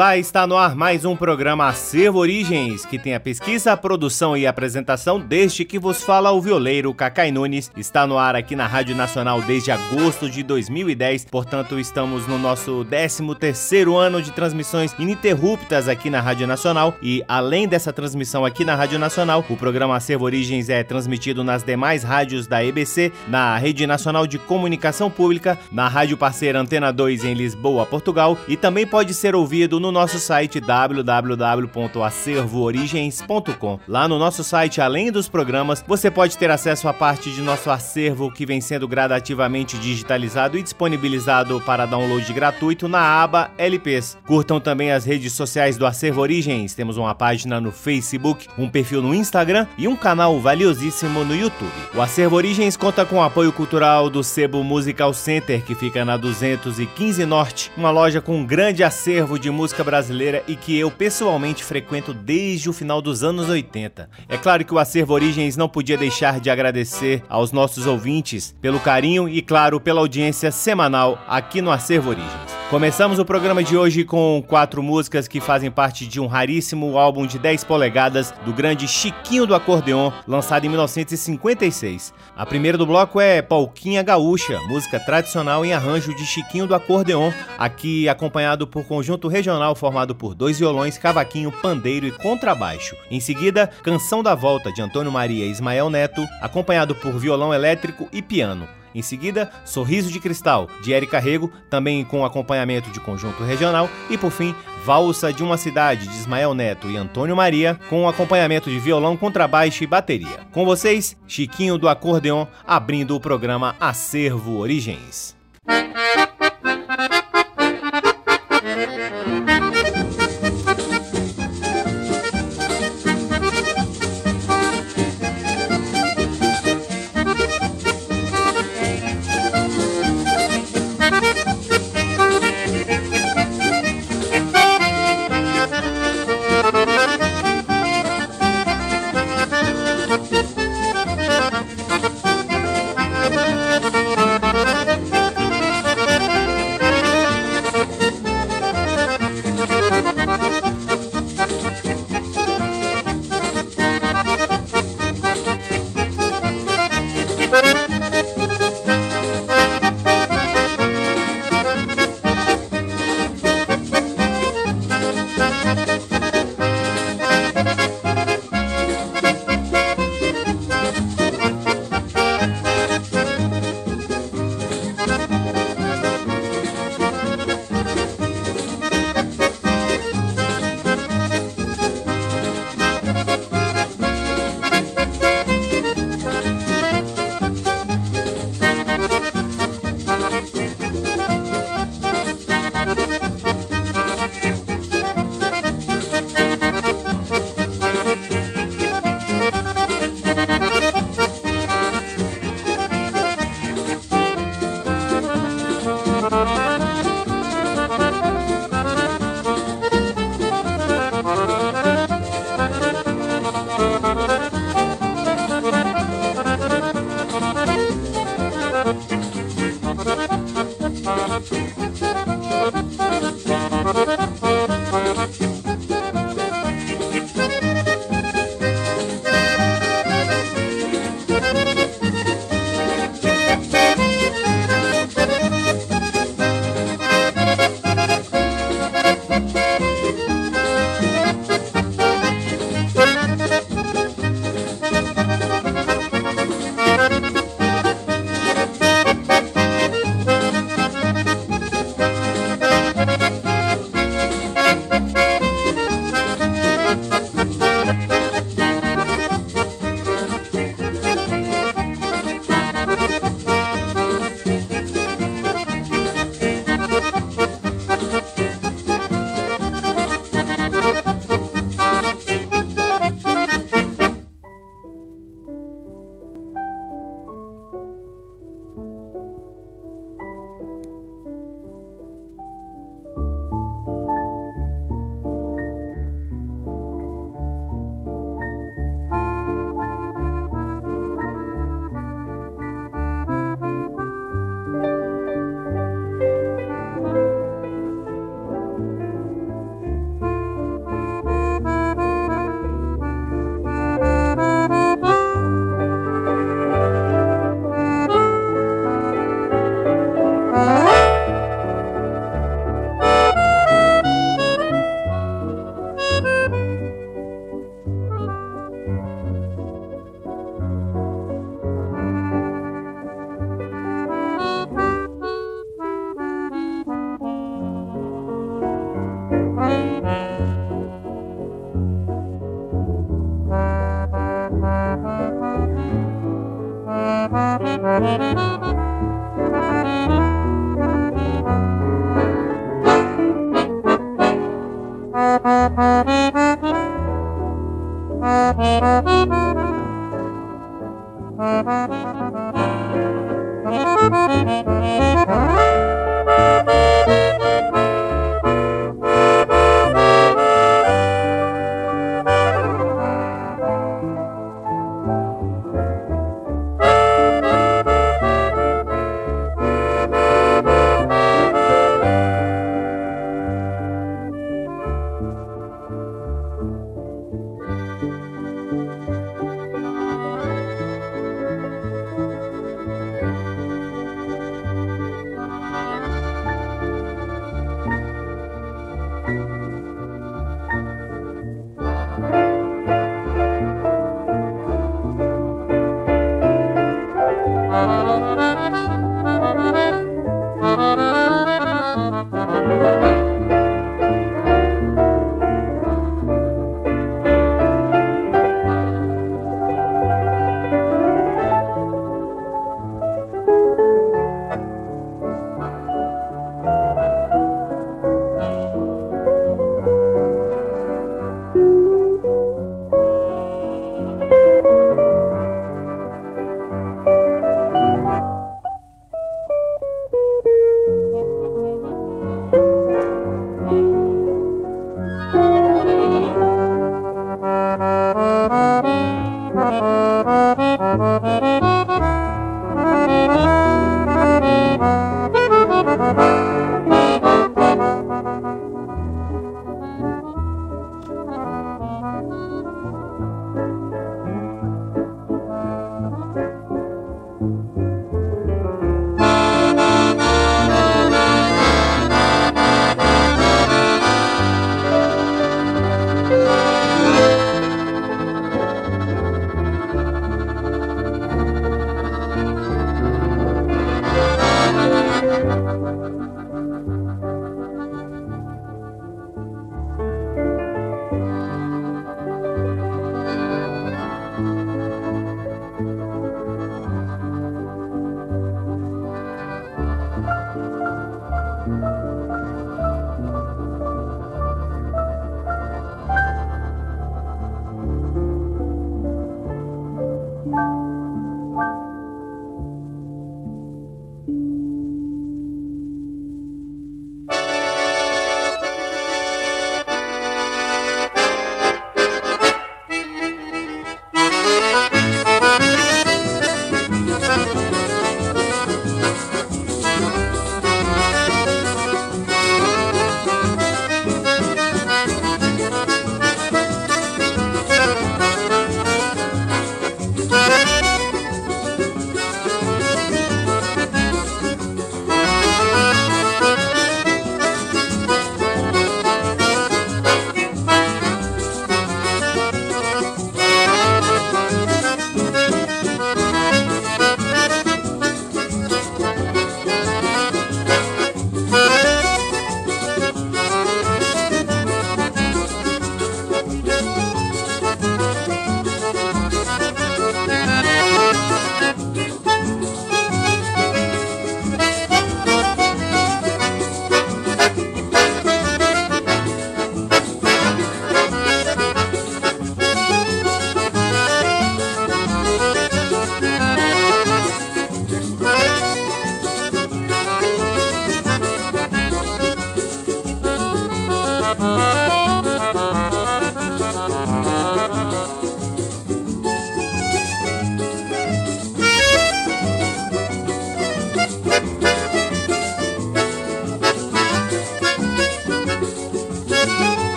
Olá, está no ar mais um programa Acervo Origens, que tem a pesquisa, a produção e a apresentação deste que vos fala o violeiro Cacai Nunes. Está no ar aqui na Rádio Nacional desde agosto de 2010, portanto estamos no nosso 13º ano de transmissões ininterruptas aqui na Rádio Nacional e além dessa transmissão aqui na Rádio Nacional, o programa Acervo Origens é transmitido nas demais rádios da EBC, na Rede Nacional de Comunicação Pública, na Rádio Parceira Antena 2 em Lisboa, Portugal e também pode ser ouvido no no nosso site www.acervoorigens.com. Lá no nosso site, além dos programas, você pode ter acesso a parte de nosso acervo que vem sendo gradativamente digitalizado e disponibilizado para download gratuito na aba LPs. Curtam também as redes sociais do Acervo Origens. Temos uma página no Facebook, um perfil no Instagram e um canal valiosíssimo no YouTube. O Acervo Origens conta com o apoio cultural do Sebo Musical Center, que fica na 215 Norte, uma loja com um grande acervo de música música brasileira e que eu pessoalmente frequento desde o final dos anos 80. É claro que o Acervo Origens não podia deixar de agradecer aos nossos ouvintes pelo carinho e, claro, pela audiência semanal aqui no Acervo Origens. Começamos o programa de hoje com quatro músicas que fazem parte de um raríssimo álbum de 10 polegadas do grande Chiquinho do Acordeon, lançado em 1956. A primeira do bloco é Polquinha Gaúcha, música tradicional em arranjo de Chiquinho do Acordeon, aqui acompanhado por conjunto regional formado por dois violões, cavaquinho, pandeiro e contrabaixo. Em seguida, Canção da Volta de Antônio Maria e Ismael Neto, acompanhado por violão elétrico e piano. Em seguida, Sorriso de Cristal, de Érica Rego, também com acompanhamento de conjunto regional. E por fim, Valsa de uma Cidade, de Ismael Neto e Antônio Maria, com acompanhamento de violão, contrabaixo e bateria. Com vocês, Chiquinho do Acordeon, abrindo o programa Acervo Origens.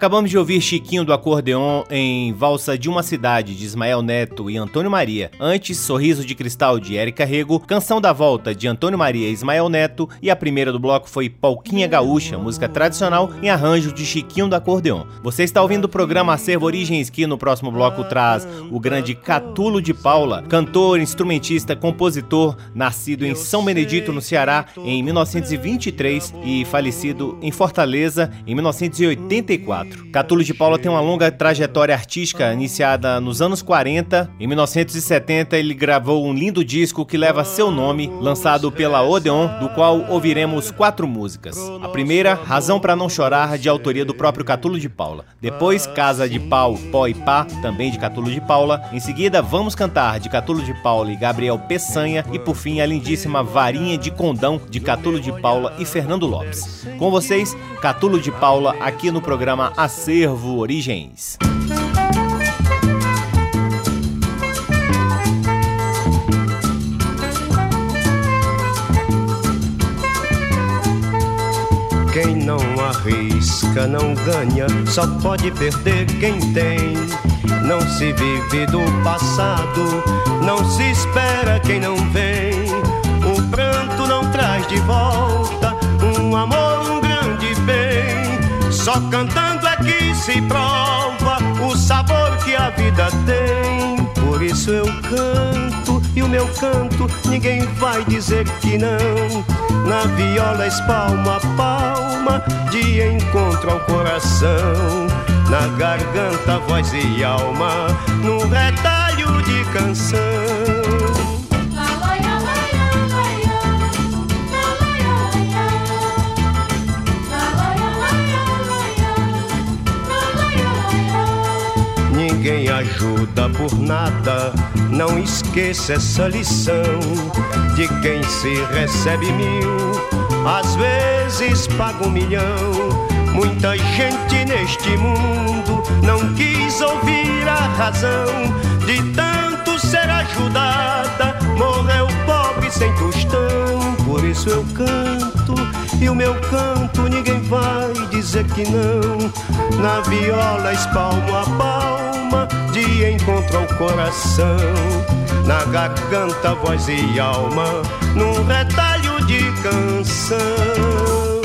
Acabamos de ouvir Chiquinho do Acordeon em Valsa de uma Cidade, de Ismael Neto e Antônio Maria. Antes, Sorriso de Cristal, de Érica Rego, Canção da Volta, de Antônio Maria e Ismael Neto. E a primeira do bloco foi Palquinha Gaúcha, música tradicional em arranjo de Chiquinho do Acordeon. Você está ouvindo o programa Acervo Origens, que no próximo bloco traz o grande Catulo de Paula, cantor, instrumentista, compositor, nascido em São Benedito, no Ceará, em 1923 e falecido em Fortaleza em 1984. 1994. Catulo de Paula tem uma longa trajetória artística iniciada nos anos 40. Em 1970, ele gravou um lindo disco que leva seu nome, lançado pela Odeon, do qual ouviremos quatro músicas. A primeira, Razão para Não Chorar, de autoria do próprio Catulo de Paula. Depois, Casa de Pau, Pó e Pá, também de Catulo de Paula. Em seguida, Vamos Cantar, de Catulo de Paula e Gabriel Peçanha. E por fim, a lindíssima Varinha de Condão, de Catulo de Paula e Fernando Lopes. Com vocês, Catulo de Paula, aqui no programa Acervo Origens. Quem não arrisca não ganha, só pode perder quem tem. Não se vive do passado, não se espera quem não vem. O pranto não traz de volta um amor. Só cantando é que se prova o sabor que a vida tem. Por isso eu canto e o meu canto ninguém vai dizer que não. Na viola espalma a palma de encontro ao coração. Na garganta, voz e alma, num retalho de canção. Ninguém ajuda por nada. Não esqueça essa lição de quem se recebe mil, às vezes paga um milhão. Muita gente neste mundo não quis ouvir a razão de tanto ser ajudada. Morreu pobre sem tostão, por isso eu canto e o meu canto ninguém vai dizer que não. Na viola espalmo a palma de encontro ao coração. Na garganta, voz e alma, num retalho de canção.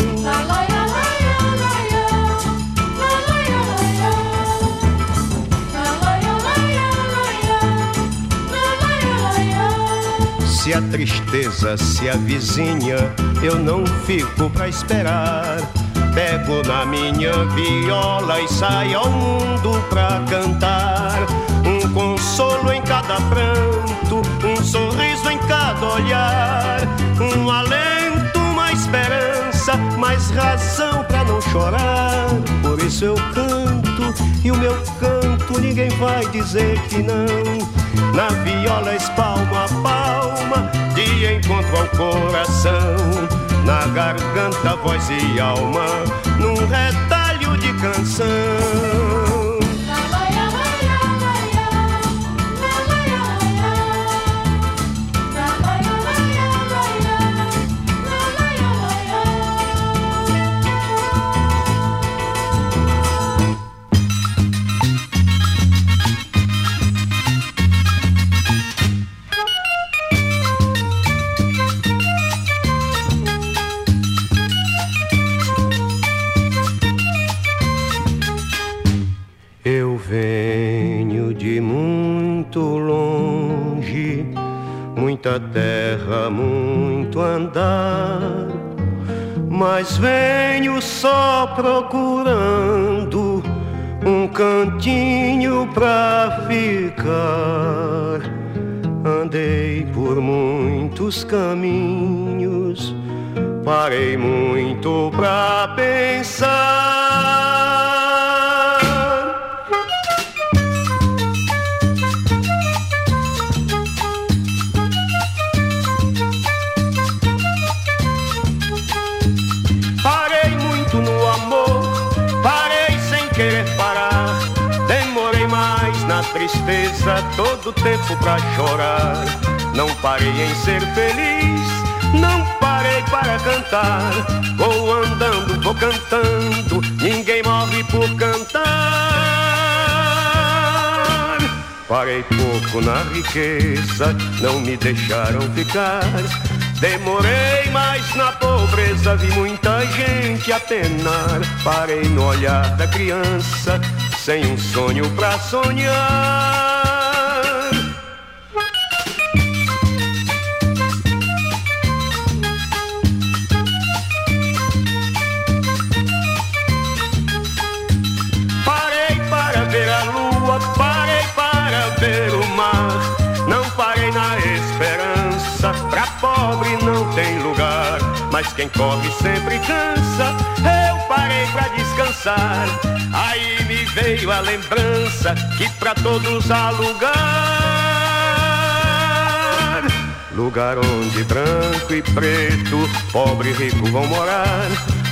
Se a tristeza se avizinha, eu não fico pra esperar. Pego na minha viola e saio ao mundo pra cantar. Um consolo em cada pranto, um sorriso em cada olhar. Um alento, uma esperança, mais razão pra não chorar. Por isso eu canto e o meu canto ninguém vai dizer que não. Na viola espalma a palma de encontro ao coração. Na garganta, voz e alma, num retalho de canção. Cantar. Vou andando, vou cantando, ninguém morre por cantar. Parei pouco na riqueza, não me deixaram ficar. Demorei mais na pobreza, vi muita gente a penar. Parei no olhar da criança, sem um sonho pra sonhar. Mas quem corre sempre cansa. Eu parei pra descansar, aí me veio a lembrança que pra todos há lugar. Lugar onde branco e preto, pobre e rico vão morar.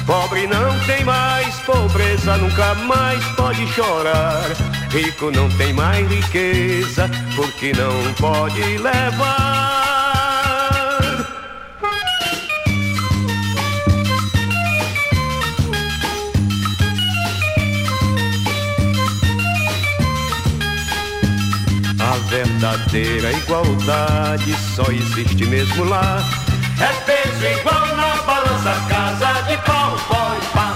Pobre não tem mais pobreza, nunca mais pode chorar. Rico não tem mais riqueza, porque não pode levar. Verdadeira igualdade só existe mesmo lá. É peso igual na balança, casa de pau, pó e pá.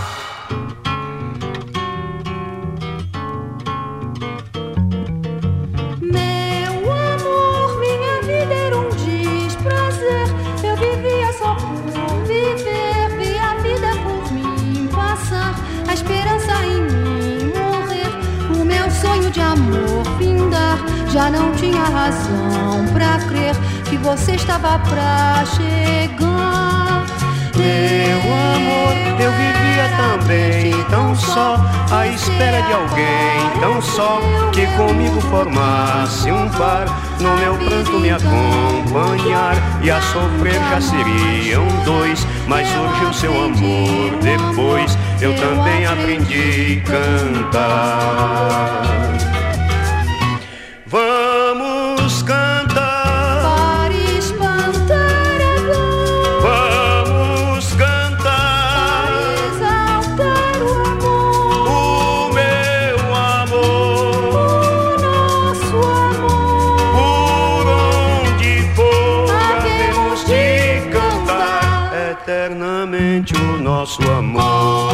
Meu amor, minha vida era um desprazer. Eu vivia só por viver, vi a vida por mim passar. A esperança em mim morrer, o meu sonho de amor já não tinha razão pra crer que você estava pra chegar. Meu amor, eu vivia também tão só, à espera de alguém tão só que comigo formasse um par, no meu pranto me acompanhar e a sofrer já seriam dois. Mas surgiu seu amor depois, eu também aprendi a cantar. Nosso amor.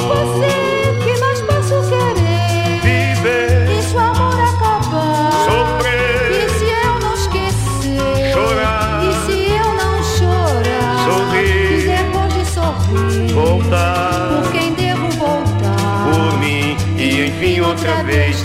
Você que mais posso querer. Viver, E seu amor acabar. E sofrer, se eu não esquecer? Chorar. E se eu não chorar? Sorrir. E depois de sorrir? voltar Por quem devo voltar? por mim e enfim outra vez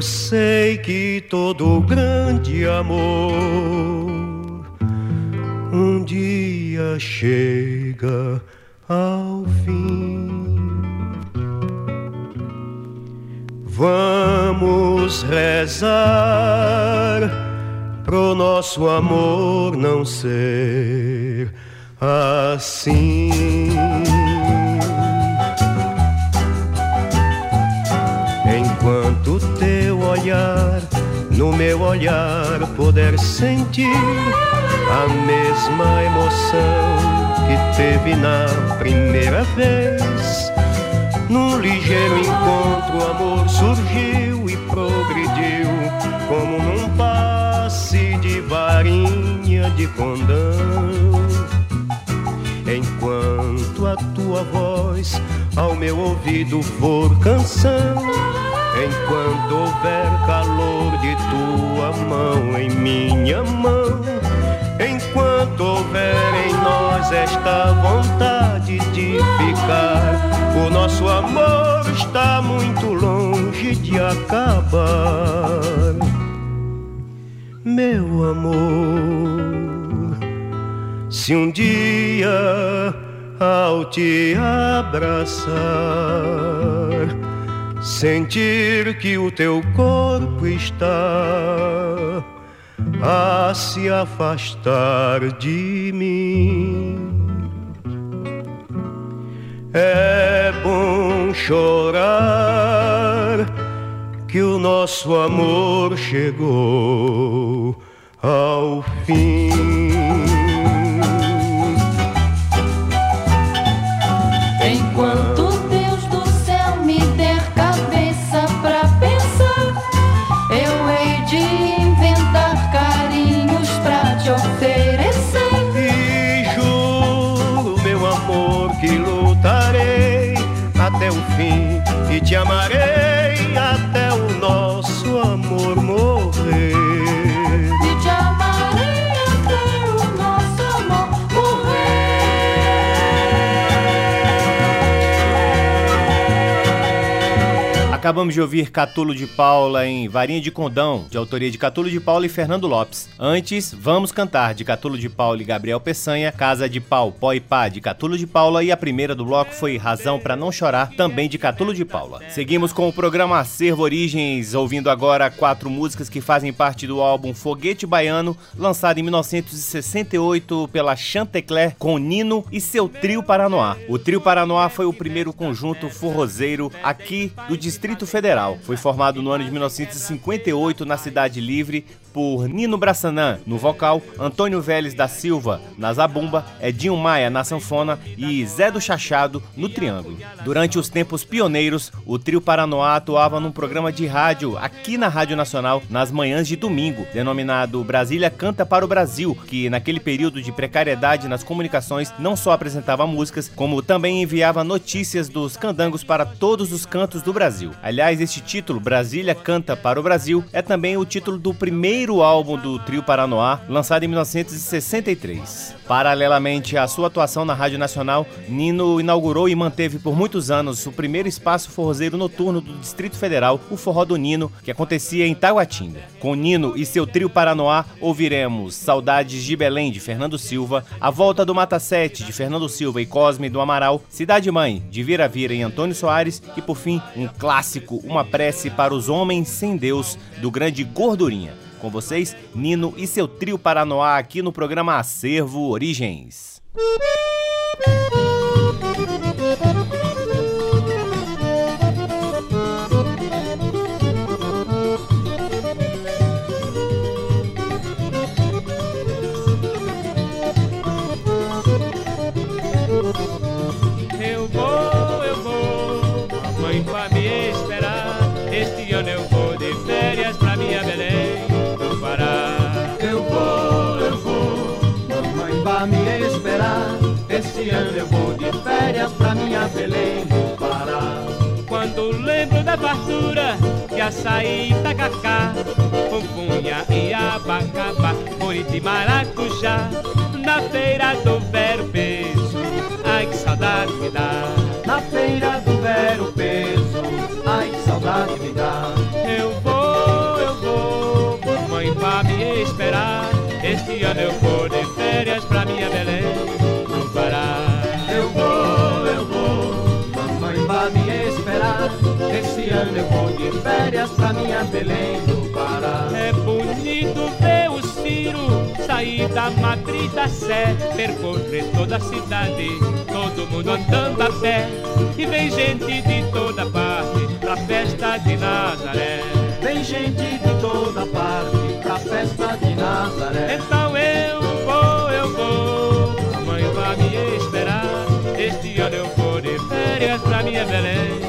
eu sei que todo grande amor um dia chega ao fim. Vamos rezar pro nosso amor não ser olhar puder sentir a mesma emoção que teve na primeira vez. Num ligeiro encontro, o amor surgiu e progrediu, como num passe de varinha de condão. Enquanto a tua voz ao meu ouvido for canção, enquanto houver calor de tua mão em minha mão, enquanto houver em nós esta vontade de ficar, o nosso amor está muito longe de acabar. Meu amor, se um dia ao te abraçar, sentir que o teu corpo está a se afastar de mim. É bom chorar que o nosso amor chegou ao fim. Fim e te amarei até o nosso Acabamos de ouvir Catulo de Paula em Varinha de Condão, de autoria de Catulo de Paula e Fernando Lopes. Antes, Vamos Cantar, de Catulo de Paula e Gabriel Peçanha, Casa de Pau, Pó e Pá, de Catulo de Paula e a primeira do bloco foi Razão para Não Chorar, também de Catulo de Paula. Seguimos com o programa Acervo Origens, ouvindo agora quatro músicas que fazem parte do álbum Foguete Baiano, lançado em 1968 pela Chantecler com Nino e seu Trio Paranoá. O Trio Paranoá foi o primeiro conjunto forrozeiro aqui do Distrito Federal. Foi formado no ano de 1958 na Cidade Livre por Nino Brassanã no vocal, Antônio Vélez da Silva na zabumba, Edinho Maia na sanfona e Zé do Chachado no triângulo. Durante os tempos pioneiros, o trio Paranoá atuava num programa de rádio aqui na Rádio Nacional nas manhãs de domingo, denominado Brasília Canta para o Brasil, que naquele período de precariedade nas comunicações não só apresentava músicas, como também enviava notícias dos candangos para todos os cantos do Brasil. Aliás, este título, Brasília Canta para o Brasil, é também o título do primeiro primeiro álbum do trio Paranoá, lançado em 1963. Paralelamente à sua atuação na Rádio Nacional, Nino inaugurou e manteve por muitos anos o primeiro espaço forrozeiro noturno do Distrito Federal, o Forró do Nino, que acontecia em Taguatinga. Com Nino e seu trio Paranoá, ouviremos Saudades de Belém, de Fernando Silva, A Volta do Mata Sete, de Fernando Silva e Cosme do Amaral, Cidade Mãe, de Vira Vira e Antônio Soares, e por fim, um clássico, Uma Prece para os Homens Sem Deus, do grande Gordurinha. Com vocês, Nino e seu trio Paranoá aqui no programa Acervo Origens. Esse da fartura que açaí, tacacá, pupunha e abacaba, morite e maracujá, na feira do Vero Peso, ai que saudade me dá. Na feira do Vero Peso, ai que saudade me dá. Eu vou, eu vou, mamãe vai me esperar, este ano eu vou de férias pra minha Belém. Eu vou de férias pra minha Belém do Pará. É bonito ver o Ciro sair da Madrid da Sé, percorrer toda a cidade, todo mundo andando a pé. E vem gente de toda parte pra festa de Nazaré. Vem gente de toda parte pra festa de Nazaré. Então eu vou, eu vou, a mãe vai me esperar. Este ano eu vou de férias pra minha Belém.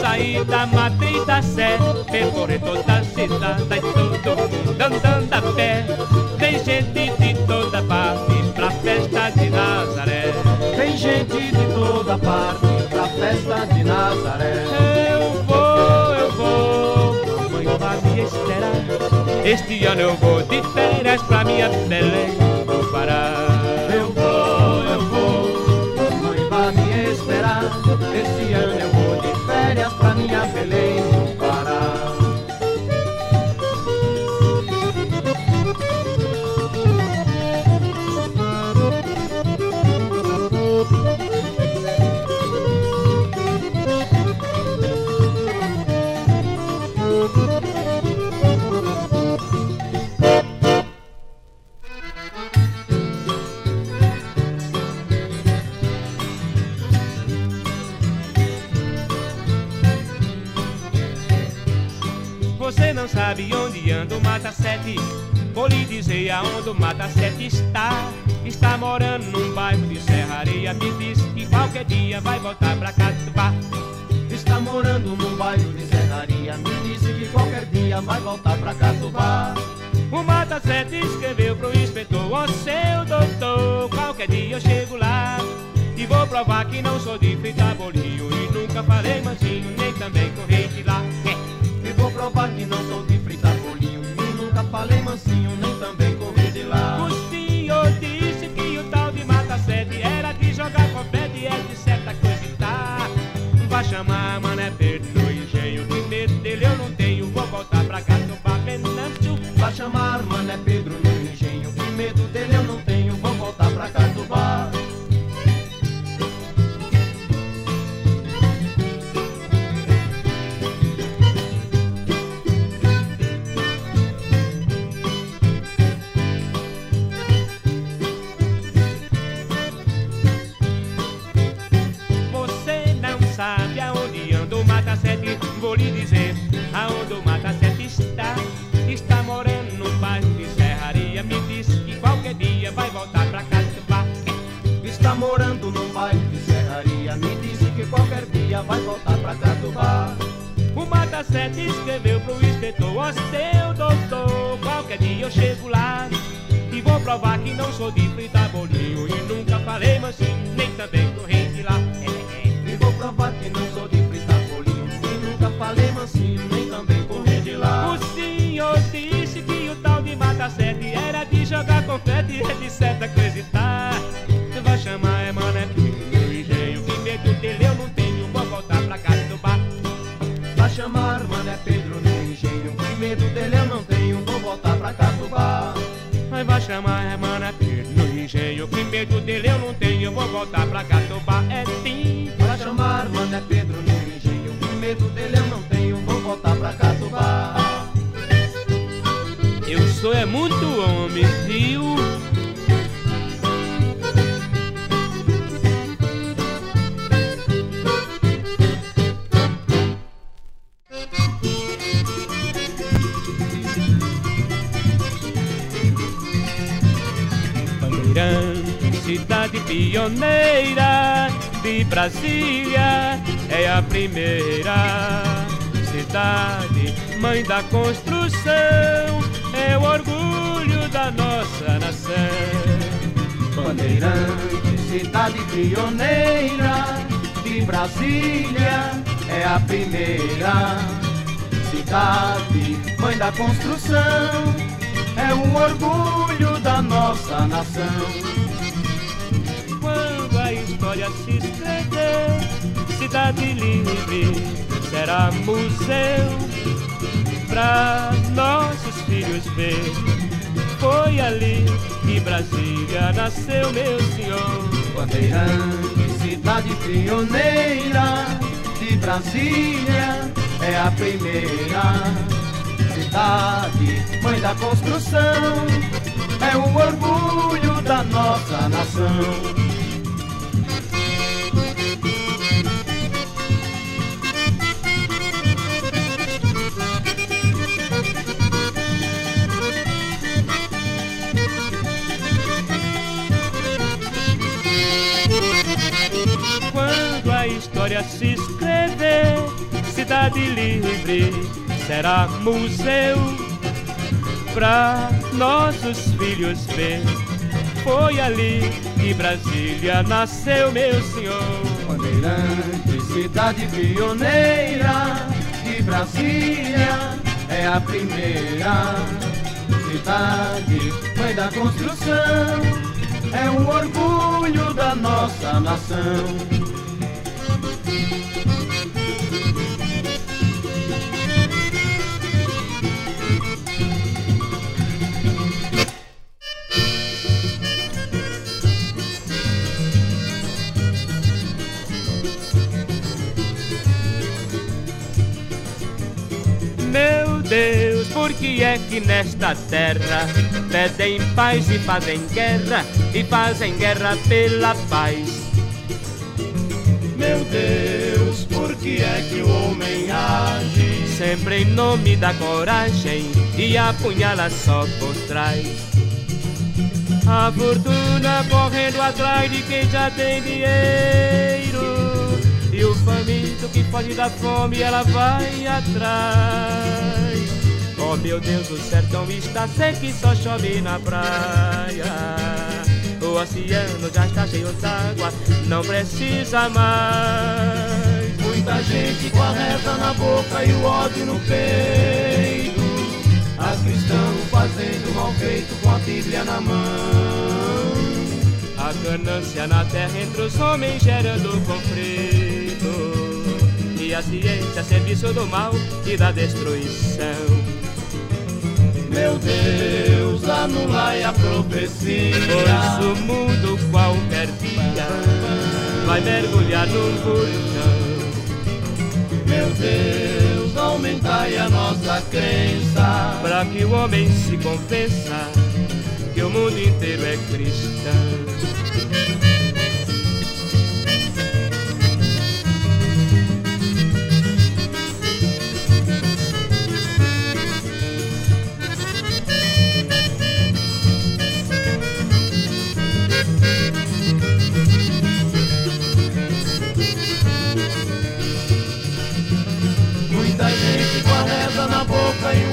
Sair da Madrid da Sé, percorrer toda a cidade e todo mundo andando a pé. Tem gente de toda parte pra festa de Nazaré. Tem gente de toda parte pra festa de Nazaré. Eu vou, eu vou, mamãe vai me esperar. Este ano eu vou de férias pra minha Belém Mata Sete está Está morando num bairro de Serraria Me disse que qualquer dia vai voltar pra Catubá Está morando num bairro de serraria. Me disse que qualquer dia vai voltar pra Catubá. O Mata Sete escreveu pro inspetor Ó seu doutor, qualquer dia eu chego lá E vou provar que não sou de fritar bolinho E nunca falei mansinho, nem também corri de lá E vou provar que não sou de fritar bolinho. E nunca falei mansinho, nem também chamar Mané Pedro no engenho. Que medo dele eu não tenho, vou voltar pra Catubá. Você não sabe aonde anda o Mata Sete, vou voltar pra Catubá É sim Vai chamar Mané Pedro no engenho. Que medo dele eu não tenho, vou voltar pra Catubá. Eu sou é muito homem, viu? Brasília, é a primeira cidade, mãe da construção, é o orgulho da nossa nação. Bandeirante, cidade pioneira de Brasília, é a primeira cidade, mãe da construção, é um orgulho da nossa nação. Quando a história se cidade livre será museu pra nossos filhos ver. Foi ali que Brasília nasceu, meu senhor. Bandeirante, cidade pioneira de Brasília, é a primeira cidade, mãe da construção, é o orgulho da nossa nação. História se escrever, cidade livre será museu pra nossos filhos ver. Foi ali que Brasília nasceu, meu senhor. Bandeirante, cidade pioneira de Brasília, é a primeira cidade, mãe da construção, é um orgulho da nossa nação. Por que é que nesta terra pedem paz e fazem guerra e fazem guerra pela paz? Meu Deus, por que é que o homem age sempre em nome da coragem e apunhala só por trás? A fortuna correndo atrás de quem já tem dinheiro e o faminto que foge da fome, ela vai atrás. Oh meu Deus, o sertão está seco e só chove na praia. O oceano já está cheio d'água, não precisa mais. Muita gente com a reza na boca e o ódio no peito. A cristão fazendo mal feito com a Bíblia na mão. A ganância na terra entre os homens gerando conflito e a ciência a serviço do mal e da destruição. Meu Deus, anulai a profecia. Pois o mundo qualquer dia vai mergulhar num vulcão. Meu Deus, aumentai a nossa crença. Para que o homem se convença que o mundo inteiro é cristão.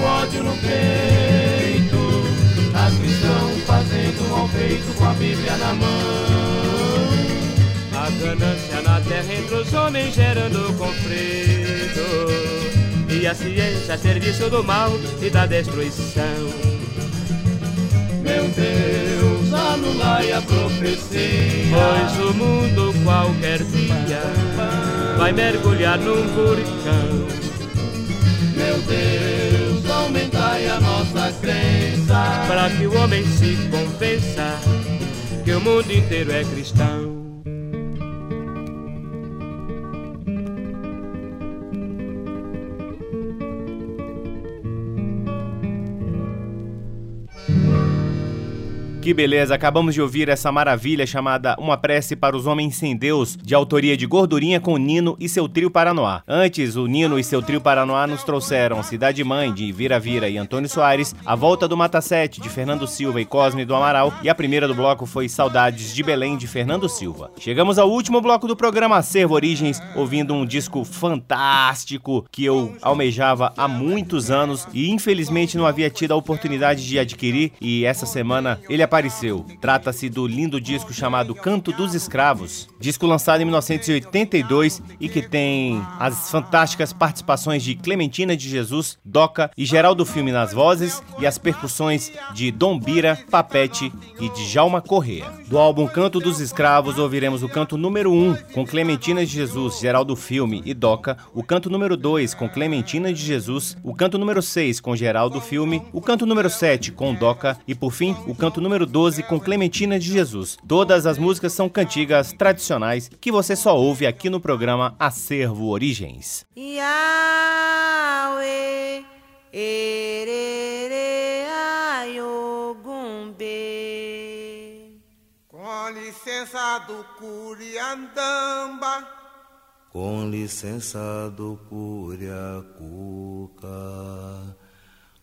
Ódio no peito, a cristão fazendo mal feito com a Bíblia na mão. A ganância na terra entre os homens gerando conflito, e a ciência a serviço do mal e da destruição. Meu Deus, anulai a profecia. Pois o mundo qualquer dia vai mergulhar num vulcão. Meu Deus crença. Para que o homem se convença que o mundo inteiro é cristão. Que beleza, acabamos de ouvir essa maravilha chamada Uma Prece para os Homens Sem Deus, de autoria de Gordurinha com Nino e seu trio Paranoá. Antes, o Nino e seu trio Paranoá nos trouxeram Cidade Mãe, de Vira Vira e Antônio Soares, A Volta do Mata Sete, de Fernando Silva e Cosme do Amaral, e a primeira do bloco foi Saudades de Belém, de Fernando Silva. Chegamos ao último bloco do programa Acervo Origens, ouvindo um disco fantástico que eu almejava há muitos anos e infelizmente não havia tido a oportunidade de adquirir, e essa semana ele apareceu apareceu. Trata-se do lindo disco chamado Canto dos Escravos, disco lançado em 1982 e que tem as fantásticas participações de Clementina de Jesus, Doca e Geraldo Filme nas vozes e as percussões de Dom Bira, Papete e de Jalma Correa. Do álbum Canto dos Escravos ouviremos o canto número 1 com Clementina de Jesus, Geraldo Filme e Doca, o canto número 2 com Clementina de Jesus, o canto número 6 com Geraldo Filme, o canto número 7 com Doca e por fim o canto número número 12 com Clementina de Jesus. Todas as músicas são cantigas tradicionais que você só ouve aqui no programa Acervo Origens. Yahweh, Com licença do Curiandamba. Com licença do Curiacuca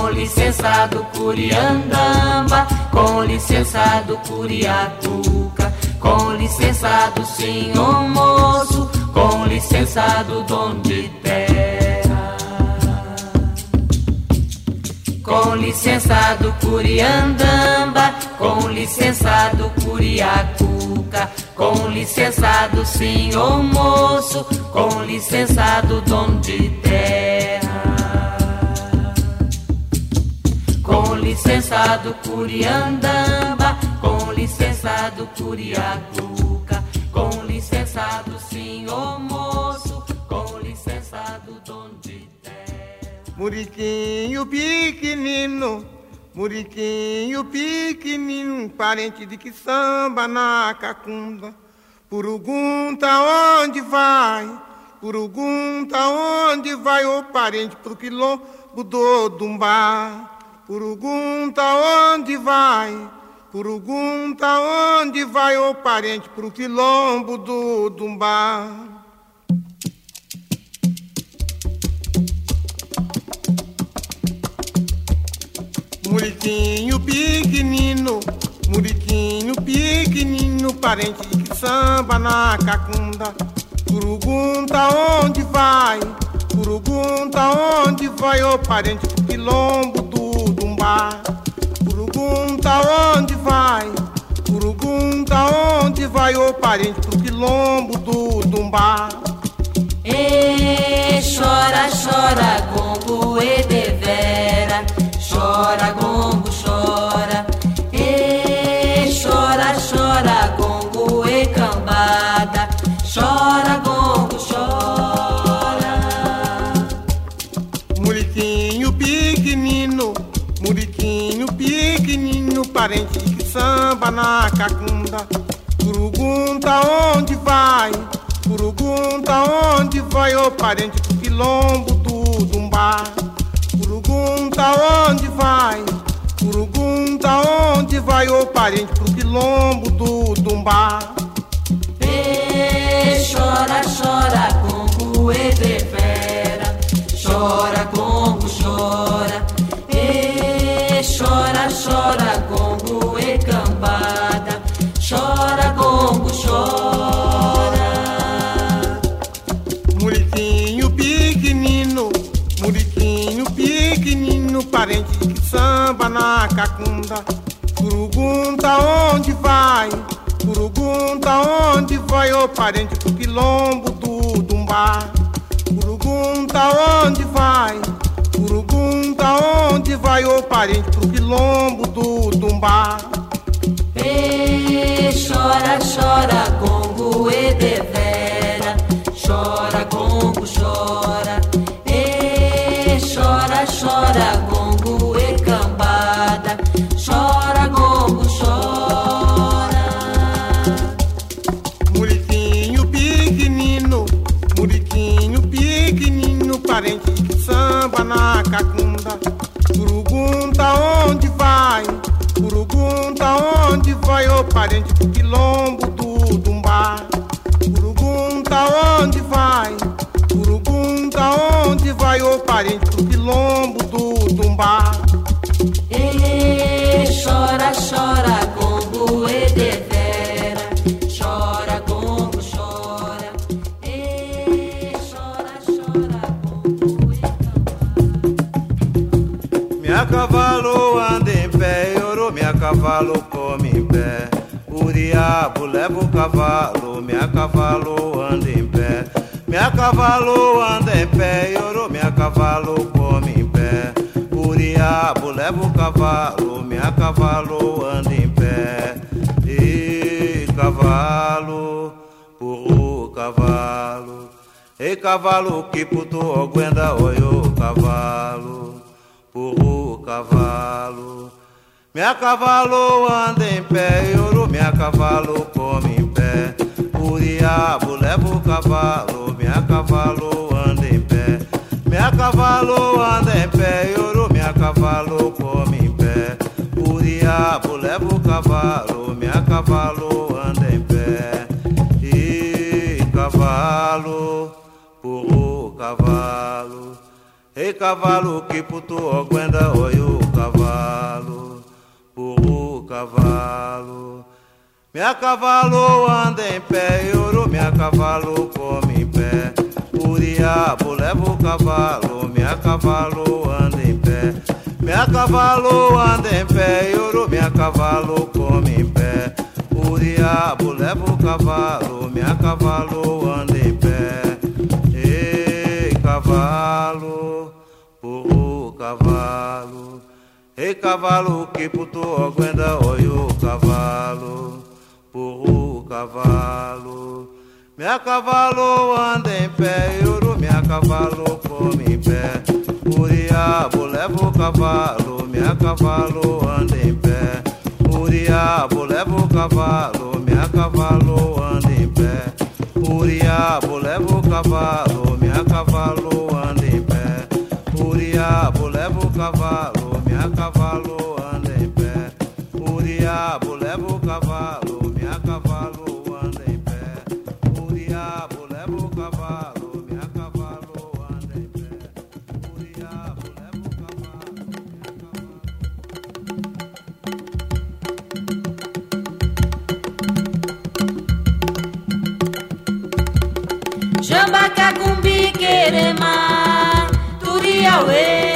Com licença Curiandamba, com licença Curiatuca, com licença do senhor moço, com licença do dono de terra. Com licença do Curiandamba, com licença do Curiacuca, com licença do senhor moço, com licença do dono de terra. Licença do Curiandamba, com licença do com licença do senhor moço, com licença do dono de terra. Muriquinho pequenino, Muriquinho pequenino, parente de que samba na cacunda. Purugunta onde vai? Purugunta onde vai o parente pro quilombo do Dumbá? Purugunta onde vai? Purugunta onde vai o parente pro quilombo do Dumbá? Muriquinho pequenino, Muriquinho pequenino, parente que samba na cacunda. Purugunta onde vai? Purugunta onde vai o parente pro quilombo do Dumbá? Purugunta onde vai? Purugunta onde vai o parente pro quilombo do Dumbá? E chora, chora, gongo e devera, chora, gongo, parente que samba na cacunda. Purugunta onde vai? Purugunta onde vai o parente do quilombo do Dumbá? Purugunta onde vai? Purugunta onde vai o parente pro quilombo do Dumbá? E chora, chora, gongo e devera, chora, gongo, chora. E chora, gongo e cambada, chora, gongo, chora. Muriquinho pequenino, Muriquinho pequenino, parente que samba na cacunda. Purugunta onde vai? Purugunta onde vai o parente do quilombo do Dumbá? Purugunta onde vai? Purugunta onde vai o parente pro quilombo do Dumbá? E chora, chora, gongo e devera, chora, gongo, parente quilombo cavalo, minha cavalo anda em pé. Minha cavalo anda em pé, ouro, minha cavalo come em pé. O diabo leva o cavalo, minha cavalo anda em pé. E cavalo, burro cavalo. Ei cavalo que puto aguenta, oi o cavalo, burro cavalo. Minha cavalo anda em pé, ouro, minha cavalo come em pé. O diabo leva o cavalo, minha cavalo anda em pé. Minha cavalo anda em pé, ouro, minha cavalo come em pé. O diabo leva o cavalo, minha cavalo anda em pé. E cavalo, burro cavalo. Ei cavalo que puto aguenta, oi o cavalo, o cavalo. Minha cavalo anda em pé, ouro, minha cavalo come em pé. O diabo leva o cavalo, minha cavalo anda em pé. Minha cavalo anda em pé, ouro, minha cavalo come em pé. O diabo leva o cavalo, minha cavalo anda em pé. Ei, cavalo, o cavalo. Ei, cavalo que puto aguenta, oi o cavalo cavalo. Minha cavalo anda em pé, ouro, minha cavalo come em pé. O diabo leva o cavalo, minha cavalo anda em pé. O diabo leva o cavalo, minha cavalo anda em pé. O diabo leva o cavalo, minha cavalo anda em pé. O diabo leva o cavalo, minha cavalo Yerema, Turiawe.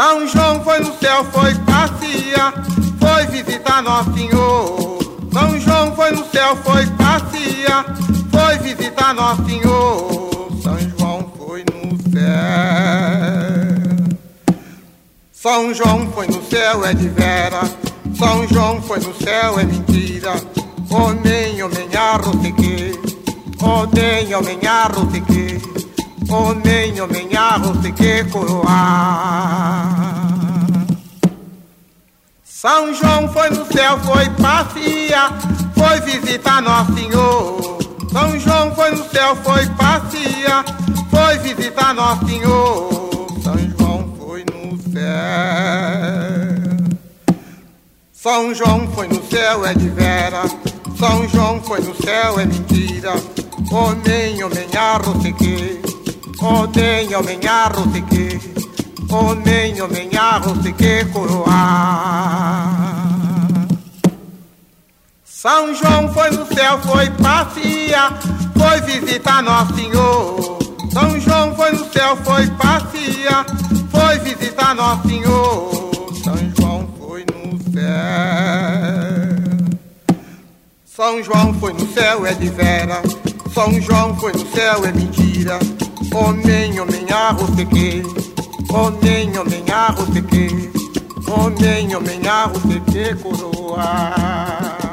São João foi no céu, foi passear, foi visitar Nosso Senhor. São João foi no céu, foi passear, foi visitar Nosso Senhor. São João foi no céu. São João foi no céu, é de vera. São João foi no céu, é mentira. Homem, homem, arroteque. Homem, homem, arroteque. Homem, homem, arroteque, coroar. São João foi no céu, foi passear, foi visitar Nosso Senhor. São João foi no céu, foi passear, foi visitar Nosso Senhor. São João foi no céu. São João foi no céu, é de vera. São João foi no céu, é mentira. Homem, homem, arroteque. Homem, homem, arroteque. Homem, homem, arroteque, coroar. São João foi no céu, foi passear, foi visitar Nosso Senhor. São João foi no céu, foi passear, foi visitar Nosso Senhor. São João foi no céu. São João foi no céu, é de vera. São João foi no céu, é mentira. Homem, homem, arroteque. Homem, homem, arroteque. Homem, homem, arroteque, coroa.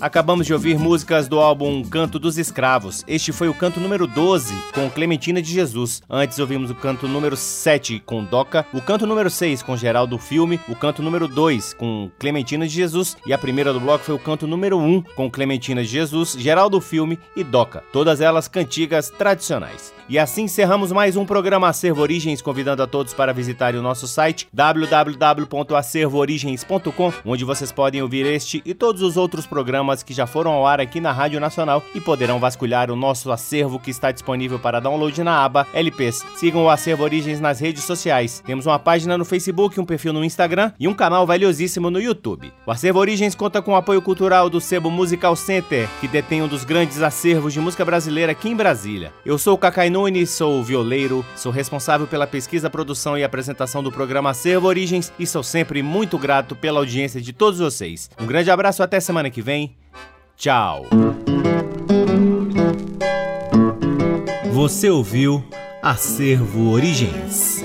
Acabamos de ouvir músicas do álbum Canto dos Escravos. Este foi o canto número 12, com Clementina de Jesus. Antes ouvimos o canto número 7, com Doca, o canto número 6, com Geraldo Filme, o canto número 2, com Clementina de Jesus, e a primeira do bloco foi o canto número 1, com Clementina de Jesus, Geraldo Filme e Doca. Todas elas cantigas tradicionais. E assim encerramos mais um programa Acervo Origens, convidando a todos para visitarem o nosso site www.acervoorigens.com, onde vocês podem ouvir este e todos os outros programas que já foram ao ar aqui na Rádio Nacional e poderão vasculhar o nosso acervo que está disponível para download na aba LPs. Sigam o Acervo Origens nas redes sociais. Temos uma página no Facebook, um perfil no Instagram e um canal valiosíssimo no YouTube. O Acervo Origens conta com o apoio cultural do Sebo Musical Center, que detém um dos grandes acervos de música brasileira aqui em Brasília. Eu sou o Cacai Nunes, sou violeiro, sou responsável pela pesquisa, produção e apresentação do programa Acervo Origens e sou sempre muito grato pela audiência de todos vocês. Um grande abraço, até semana que vem. Tchau. Você ouviu Acervo Origens.